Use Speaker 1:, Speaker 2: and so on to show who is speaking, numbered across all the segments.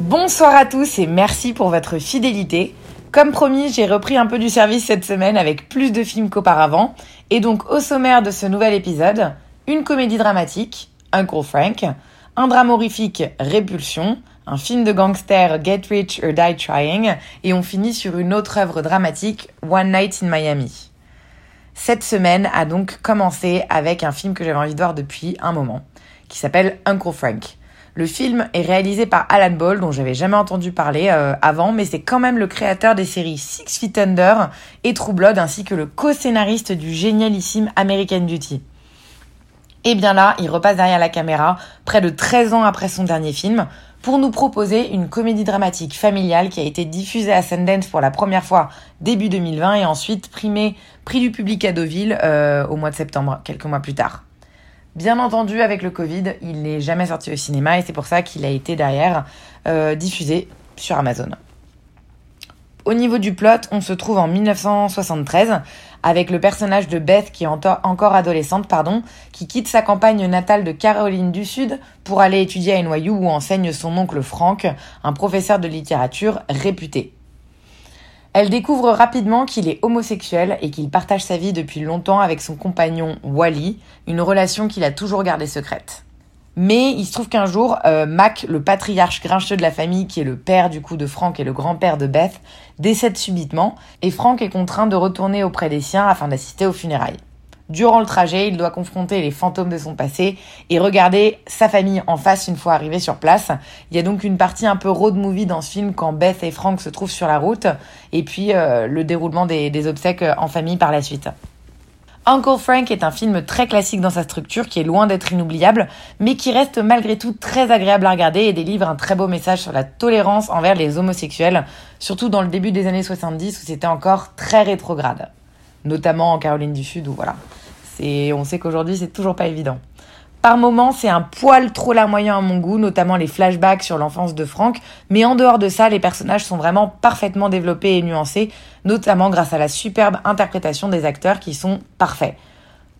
Speaker 1: Bonsoir à tous et merci pour votre fidélité. Comme promis, j'ai repris un peu du service cette semaine avec plus de films qu'auparavant. Et donc au sommaire de ce nouvel épisode, une comédie dramatique, Uncle Frank, un drame horrifique, Répulsion, un film de gangster, Get Rich or Die Trying, et on finit sur une autre œuvre dramatique, One Night in Miami. Cette semaine a donc commencé avec un film que j'avais envie de voir depuis un moment, qui s'appelle Uncle Frank. Le film est réalisé par Alan Ball, dont j'avais jamais entendu parler euh, avant, mais c'est quand même le créateur des séries Six Feet Under et True ainsi que le co-scénariste du génialissime American Beauty. Et bien là, il repasse derrière la caméra, près de 13 ans après son dernier film, pour nous proposer une comédie dramatique familiale qui a été diffusée à Sundance pour la première fois début 2020 et ensuite primée prix du public à Deauville euh, au mois de septembre, quelques mois plus tard. Bien entendu, avec le Covid, il n'est jamais sorti au cinéma et c'est pour ça qu'il a été derrière euh, diffusé sur Amazon. Au niveau du plot, on se trouve en 1973 avec le personnage de Beth qui est encore adolescente, pardon, qui quitte sa campagne natale de Caroline du Sud pour aller étudier à NYU où enseigne son oncle Frank, un professeur de littérature réputé. Elle découvre rapidement qu'il est homosexuel et qu'il partage sa vie depuis longtemps avec son compagnon Wally, une relation qu'il a toujours gardée secrète. Mais il se trouve qu'un jour, euh, Mac, le patriarche grincheux de la famille, qui est le père du coup de Frank et le grand-père de Beth, décède subitement et Frank est contraint de retourner auprès des siens afin d'assister aux funérailles. Durant le trajet, il doit confronter les fantômes de son passé et regarder sa famille en face une fois arrivé sur place. Il y a donc une partie un peu road movie dans ce film quand Beth et Frank se trouvent sur la route et puis euh, le déroulement des, des obsèques en famille par la suite. Uncle Frank est un film très classique dans sa structure, qui est loin d'être inoubliable, mais qui reste malgré tout très agréable à regarder et délivre un très beau message sur la tolérance envers les homosexuels, surtout dans le début des années 70 où c'était encore très rétrograde. Notamment en Caroline du Sud où voilà. C'est, on sait qu'aujourd'hui c'est toujours pas évident. Par moments, c'est un poil trop larmoyant à mon goût, notamment les flashbacks sur l'enfance de Frank, mais en dehors de ça, les personnages sont vraiment parfaitement développés et nuancés, notamment grâce à la superbe interprétation des acteurs qui sont parfaits.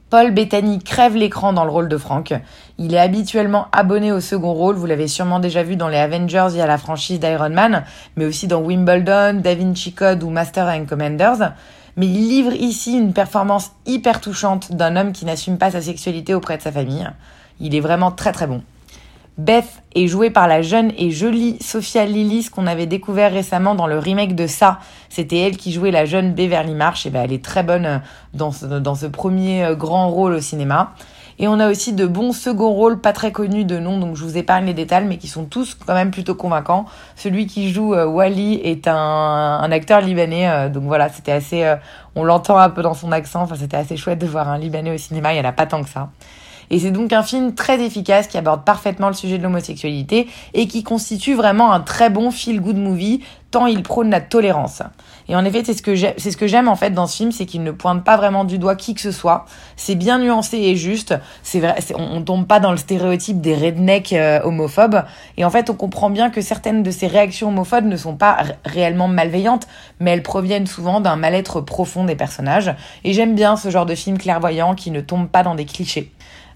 Speaker 1: Paul Bettany crève l'écran dans le rôle de Frank. Il est habituellement abonné au second rôle, vous l'avez sûrement déjà vu dans les Avengers via la franchise d'Iron Man, mais aussi dans Wimbledon, Da Vinci Code ou Master and Commanders mais il livre ici une performance hyper touchante d'un homme qui n'assume pas sa sexualité auprès de sa famille. Il est vraiment très très bon. Beth est jouée par la jeune et jolie Sophia Lillis qu'on avait découvert récemment dans le remake de Ça. C'était elle qui jouait la jeune Beverly Marsh et ben elle est très bonne dans ce, dans ce premier grand rôle au cinéma. Et on a aussi de bons second rôles pas très connus de nom, donc je vous épargne les détails, mais qui sont tous quand même plutôt convaincants. Celui qui joue euh, Wally est un, acteur libanais, euh, donc voilà, c'était assez, euh, on l'entend un peu dans son accent. Enfin, c'était assez chouette de voir un libanais au cinéma. Il y en a pas tant que ça. Et c'est donc un film très efficace qui aborde parfaitement le sujet de l'homosexualité et qui constitue vraiment un très bon feel-good movie tant il prône la tolérance. Et en effet, c'est ce que j'aime, en fait dans ce film, c'est qu'il ne pointe pas vraiment du doigt qui que ce soit. C'est bien nuancé et juste. C'est vrai, on, on, tombe pas dans le stéréotype des rednecks euh, homophobes. Et en fait, on comprend bien que certaines de ces réactions homophobes ne sont pas réellement malveillantes, mais elles proviennent souvent d'un mal-être profond des personnages. Et j'aime bien ce genre de film clairvoyant qui ne tombe pas dans des clichés.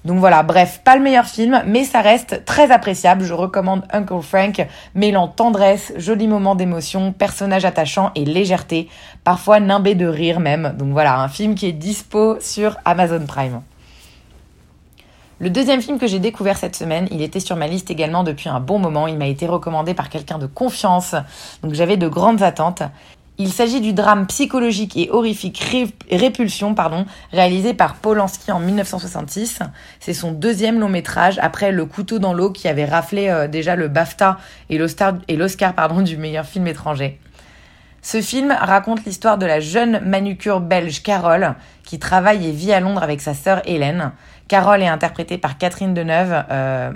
Speaker 1: Donc voilà, bref, pas le meilleur film, mais ça reste très appréciable. Je recommande Uncle Frank, mêlant tendresse, jolis moments d'émotion, personnages attachants et légèreté, parfois nimbé de rire même. Donc voilà, un film qui est dispo sur Amazon Prime. Le deuxième film que j'ai découvert cette semaine, il était sur ma liste également depuis un bon moment. Il m'a été recommandé par quelqu'un de confiance, donc j'avais de grandes attentes. Il s'agit du drame psychologique et horrifique Répulsion, pardon, réalisé par Polanski en 1966. C'est son deuxième long métrage après Le couteau dans l'eau qui avait raflé euh, déjà le BAFTA et l'Oscar pardon du meilleur film étranger. Ce film raconte l'histoire de la jeune manucure belge Carole qui travaille et vit à Londres avec sa sœur Hélène. Carole est interprétée par Catherine Deneuve. Euh,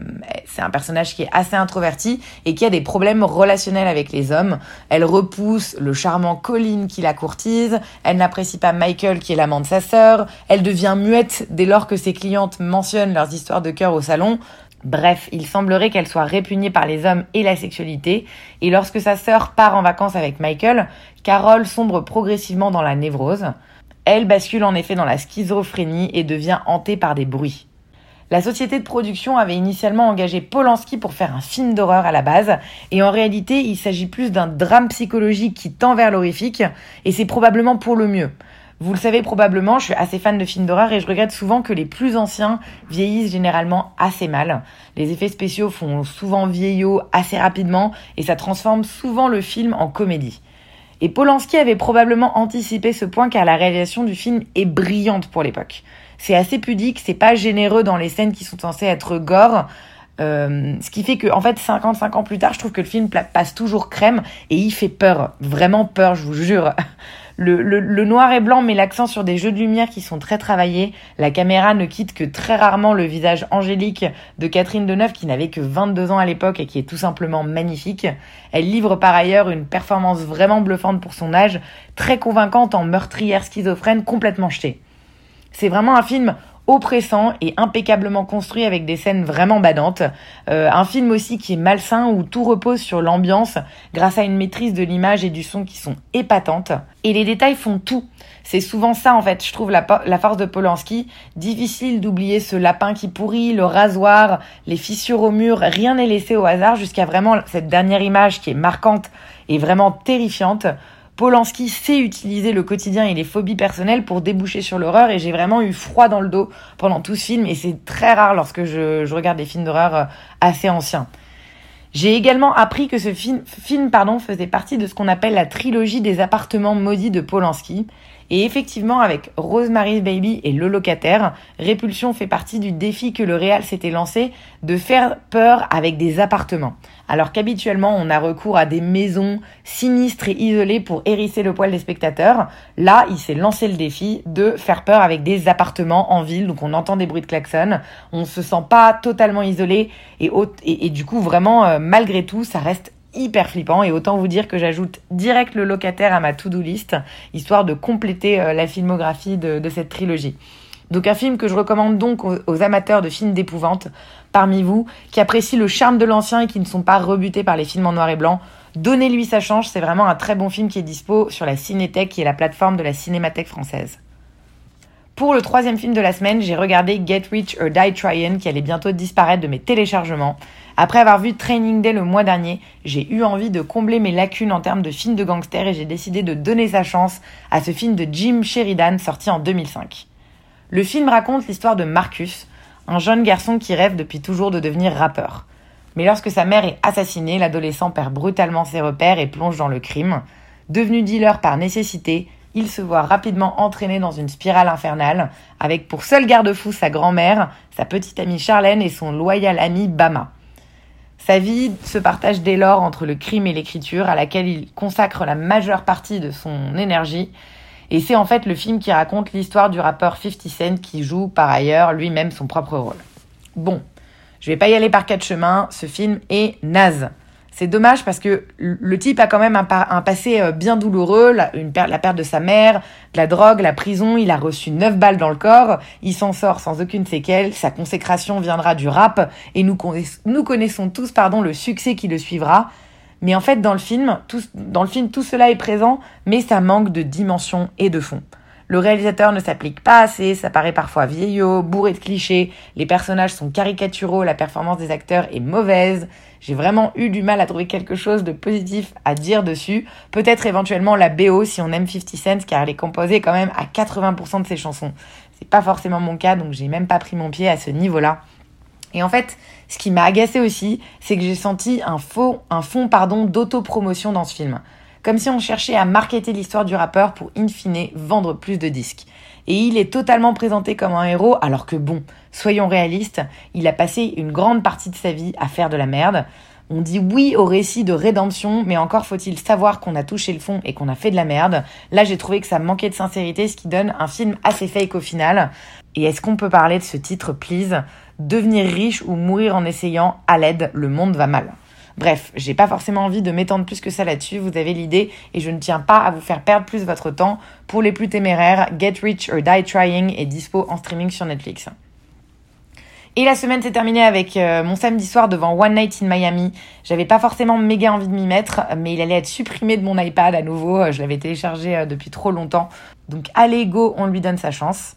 Speaker 1: c'est un personnage qui est assez introverti et qui a des problèmes relationnels avec les hommes. Elle repousse le charmant Colin qui la courtise. Elle n'apprécie pas Michael qui est l'amant de sa sœur. Elle devient muette dès lors que ses clientes mentionnent leurs histoires de cœur au salon. Bref, il semblerait qu'elle soit répugnée par les hommes et la sexualité, et lorsque sa sœur part en vacances avec Michael, Carole sombre progressivement dans la névrose. Elle bascule en effet dans la schizophrénie et devient hantée par des bruits. La société de production avait initialement engagé Polanski pour faire un film d'horreur à la base, et en réalité il s'agit plus d'un drame psychologique qui tend vers l'horrifique, et c'est probablement pour le mieux. Vous le savez probablement, je suis assez fan de films d'horreur et je regrette souvent que les plus anciens vieillissent généralement assez mal. Les effets spéciaux font souvent vieillot assez rapidement et ça transforme souvent le film en comédie. Et Polanski avait probablement anticipé ce point car la réalisation du film est brillante pour l'époque. C'est assez pudique, c'est pas généreux dans les scènes qui sont censées être gore. Euh, ce qui fait que, en fait, 55 ans plus tard, je trouve que le film passe toujours crème et il fait peur. Vraiment peur, je vous jure. Le, noir et blanc met l'accent sur des jeux de lumière qui sont très travaillés. La caméra ne quitte que très rarement le visage angélique de Catherine Deneuve qui n'avait que 22 ans à l'époque et qui est tout simplement magnifique. Elle livre par ailleurs une performance vraiment bluffante pour son âge, très convaincante en meurtrière schizophrène complètement jetée. C'est vraiment un film oppressant et impeccablement construit avec des scènes vraiment badantes. Euh, un film aussi qui est malsain où tout repose sur l'ambiance grâce à une maîtrise de l'image et du son qui sont épatantes. Et les détails font tout. C'est souvent ça en fait, je trouve la, la force de Polanski. Difficile d'oublier ce lapin qui pourrit, le rasoir, les fissures au mur, rien n'est laissé au hasard jusqu'à vraiment cette dernière image qui est marquante et vraiment terrifiante. Polanski sait utiliser le quotidien et les phobies personnelles pour déboucher sur l'horreur et j'ai vraiment eu froid dans le dos pendant tout ce film et c'est très rare lorsque je, regarde des films d'horreur euh, assez anciens. J'ai également appris que ce film, film pardon, faisait partie de ce qu'on appelle la trilogie des appartements maudits de Polanski. Et effectivement, avec Rosemary's Baby et Le Locataire, Répulsion fait partie du défi que le réal s'était lancé de faire peur avec des appartements. Alors qu'habituellement, on a recours à des maisons sinistres et isolées pour hérisser le poil des spectateurs. Là, il s'est lancé le défi de faire peur avec des appartements en ville. Donc on entend des bruits de klaxon. On se sent pas totalement isolé et, et, du coup, vraiment, euh, malgré tout, ça reste hyper flippant et autant vous dire que j'ajoute direct le locataire à ma to-do list histoire de compléter euh, la filmographie de, cette trilogie. Donc un film que je recommande donc aux, amateurs de films d'épouvante parmi vous qui apprécient le charme de l'ancien et qui ne sont pas rebutés par les films en noir et blanc. Donnez-lui sa chance, c'est vraiment un très bon film qui est dispo sur la Cinétech qui est la plateforme de la Cinémathèque française. Pour le troisième film de la semaine, j'ai regardé Get Rich or Die Tryin' qui allait bientôt disparaître de mes téléchargements. Après avoir vu Training Day le mois dernier, j'ai eu envie de combler mes lacunes en termes de films de gangsters et j'ai décidé de donner sa chance à ce film de Jim Sheridan sorti en 2005. Le film raconte l'histoire de Marcus, un jeune garçon qui rêve depuis toujours de devenir rappeur. Mais lorsque sa mère est assassinée, l'adolescent perd brutalement ses repères et plonge dans le crime. Devenu dealer par nécessité, il se voit rapidement entraîné dans une spirale infernale, avec pour seul garde-fou sa grand-mère, sa petite amie Charlène et son loyal ami Bama. Sa vie se partage dès lors entre le crime et l'écriture, à laquelle il consacre la majeure partie de son énergie. Et c'est en fait le film qui raconte l'histoire du rappeur 50 Cent qui joue par ailleurs lui-même son propre rôle. Bon, je vais pas y aller par quatre chemins, ce film est naze. C'est dommage parce que le type a quand même un, passé euh, bien douloureux, la, perte de sa mère, de la drogue, la prison, il a reçu neuf balles dans le corps, il s'en sort sans aucune séquelle, sa consécration viendra du rap et nous, connaissons tous pardon, le succès qui le suivra. Mais en fait, dans le film, dans le film, tout cela est présent, mais ça manque de dimension et de fond. Le réalisateur ne s'applique pas assez, ça paraît parfois vieillot, bourré de clichés, les personnages sont caricaturaux, la performance des acteurs est mauvaise. J'ai vraiment eu du mal à trouver quelque chose de positif à dire dessus. Peut-être éventuellement la BO si on aime 50 Cent car elle est composée quand même à 80% de ses chansons. C'est pas forcément mon cas donc j'ai même pas pris mon pied à ce niveau-là. Et en fait, ce qui m'a agacé aussi, c'est que j'ai senti un un fond, pardon, d'autopromotion dans ce film comme si on cherchait à marketer l'histoire du rappeur pour in fine vendre plus de disques. Et il est totalement présenté comme un héros alors que bon, soyons réalistes, il a passé une grande partie de sa vie à faire de la merde. On dit oui au récit de rédemption, mais encore faut-il savoir qu'on a touché le fond et qu'on a fait de la merde. Là, j'ai trouvé que ça manquait de sincérité, ce qui donne un film assez fake au final. Et est-ce qu'on peut parler de ce titre, please? Devenir riche ou mourir en essayant, à l'aide, le monde va mal. Bref, j'ai pas forcément envie de m'étendre plus que ça là-dessus, vous avez l'idée, et je ne tiens pas à vous faire perdre plus votre temps. Pour les plus téméraires, Get Rich or Die Trying est dispo en streaming sur Netflix. Et la semaine s'est terminée avec euh, mon samedi soir devant One Night in Miami. J'avais pas forcément méga envie de m'y mettre, mais il allait être supprimé de mon iPad à nouveau. Je l'avais téléchargé euh, depuis trop longtemps. Donc allez, go, on lui donne sa chance.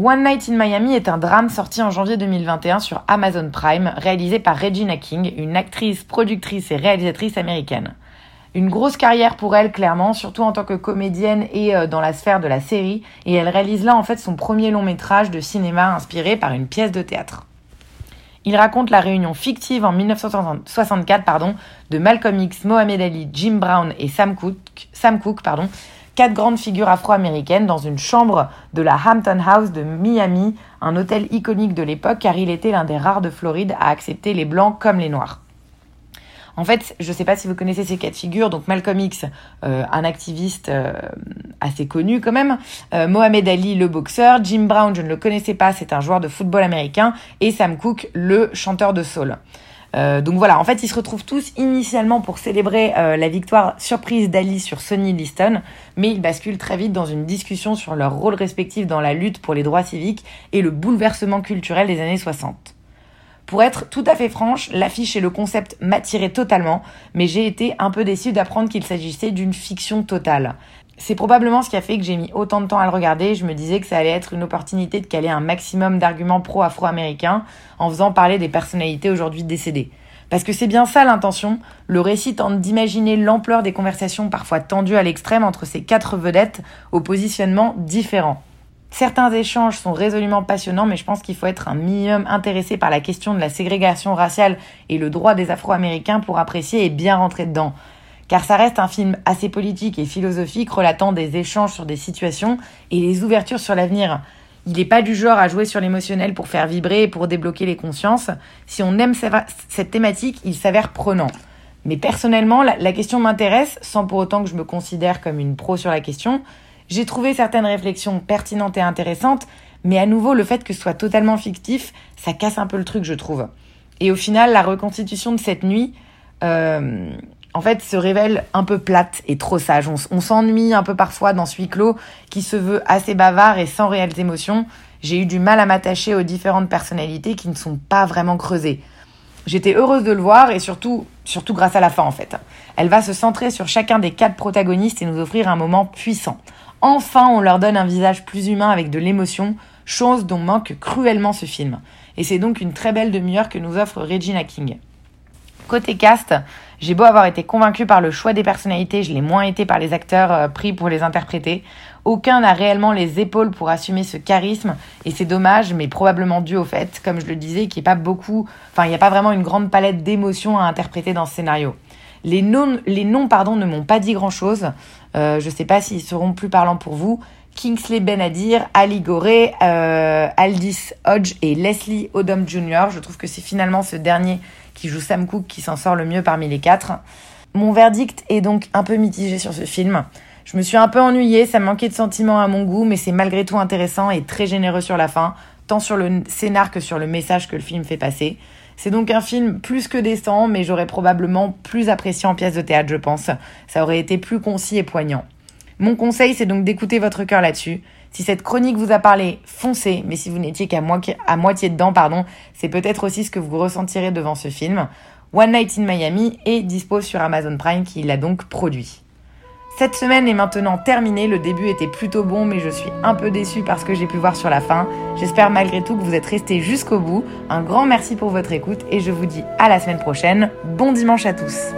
Speaker 1: One Night in Miami est un drame sorti en janvier 2021 sur Amazon Prime, réalisé par Regina King, une actrice, productrice et réalisatrice américaine. Une grosse carrière pour elle, clairement, surtout en tant que comédienne et euh, dans la sphère de la série, et elle réalise là en fait son premier long métrage de cinéma inspiré par une pièce de théâtre. Il raconte la réunion fictive en 1964 pardon, de Malcolm X, Mohamed Ali, Jim Brown et Sam Cooke, Sam Cooke pardon, quatre grandes figures afro-américaines dans une chambre de la Hampton House de Miami, un hôtel iconique de l'époque car il était l'un des rares de Floride à accepter les blancs comme les noirs. En fait, je ne sais pas si vous connaissez ces quatre figures. Donc Malcolm X, euh, un activiste euh, assez connu quand même. Euh, Mohamed Ali, le boxeur. Jim Brown, je ne le connaissais pas, c'est un joueur de football américain. Et Sam Cooke, le chanteur de soul. Euh, donc voilà, en fait, ils se retrouvent tous initialement pour célébrer euh, la victoire surprise d'Ali sur Sonny Liston, mais ils basculent très vite dans une discussion sur leur rôle respectif dans la lutte pour les droits civiques et le bouleversement culturel des années 60. Pour être tout à fait franche, l'affiche et le concept m'attiraient totalement, mais j'ai été un peu déçue d'apprendre qu'il s'agissait d'une fiction totale. C'est probablement ce qui a fait que j'ai mis autant de temps à le regarder. Je me disais que ça allait être une opportunité de caler un maximum d'arguments pro-afro-américains en faisant parler des personnalités aujourd'hui décédées. Parce que c'est bien ça l'intention. Le récit tente d'imaginer l'ampleur des conversations parfois tendues à l'extrême entre ces quatre vedettes au positionnement différent. Certains échanges sont résolument passionnants, mais je pense qu'il faut être un minimum intéressé par la question de la ségrégation raciale et le droit des Afro-Américains pour apprécier et bien rentrer dedans car ça reste un film assez politique et philosophique relatant des échanges sur des situations et les ouvertures sur l'avenir. Il n'est pas du genre à jouer sur l'émotionnel pour faire vibrer et pour débloquer les consciences. Si on aime cette thématique, il s'avère prenant. Mais personnellement, la, question m'intéresse, sans pour autant que je me considère comme une pro sur la question. J'ai trouvé certaines réflexions pertinentes et intéressantes, mais à nouveau, le fait que ce soit totalement fictif, ça casse un peu le truc, je trouve. Et au final, la reconstitution de cette nuit, euh, en fait, se révèle un peu plate et trop sage. On, s'ennuie un peu parfois dans ce huis clos qui se veut assez bavard et sans réelles émotions. J'ai eu du mal à m'attacher aux différentes personnalités qui ne sont pas vraiment creusées. J'étais heureuse de le voir et surtout, surtout grâce à la fin en fait. Elle va se centrer sur chacun des quatre protagonistes et nous offrir un moment puissant. Enfin, on leur donne un visage plus humain avec de l'émotion, chose dont manque cruellement ce film. Et c'est donc une très belle demi-heure que nous offre Regina King. Côté cast, j'ai beau avoir été convaincue par le choix des personnalités, je l'ai moins été par les acteurs euh, pris pour les interpréter. Aucun n'a réellement les épaules pour assumer ce charisme et c'est dommage, mais probablement dû au fait, comme je le disais, qu'il n'y a pas beaucoup, enfin il n'y a pas vraiment une grande palette d'émotions à interpréter dans ce scénario. Les noms, les noms pardon, ne m'ont pas dit grand-chose. Euh, je ne sais pas s'ils seront plus parlants pour vous. Kingsley Benadir, Ali Goré, euh, Aldis Hodge et Leslie Odom Jr. Je trouve que c'est finalement ce dernier qui joue Sam Cooke qui s'en sort le mieux parmi les quatre. Mon verdict est donc un peu mitigé sur ce film. Je me suis un peu ennuyée, ça manquait de sentiments à mon goût, mais c'est malgré tout intéressant et très généreux sur la fin, tant sur le scénar que sur le message que le film fait passer. C'est donc un film plus que décent, mais j'aurais probablement plus apprécié en pièce de théâtre, je pense. Ça aurait été plus concis et poignant. Mon conseil, c'est donc d'écouter votre cœur là-dessus. Si cette chronique vous a parlé, foncez, mais si vous n'étiez qu'à moitié dedans, pardon, c'est peut-être aussi ce que vous ressentirez devant ce film. One Night in Miami est dispo sur Amazon Prime qui l'a donc produit. Cette semaine est maintenant terminée, le début était plutôt bon mais je suis un peu déçue parce que j'ai pu voir sur la fin. J'espère malgré tout que vous êtes restés jusqu'au bout. Un grand merci pour votre écoute et je vous dis à la semaine prochaine. Bon dimanche à tous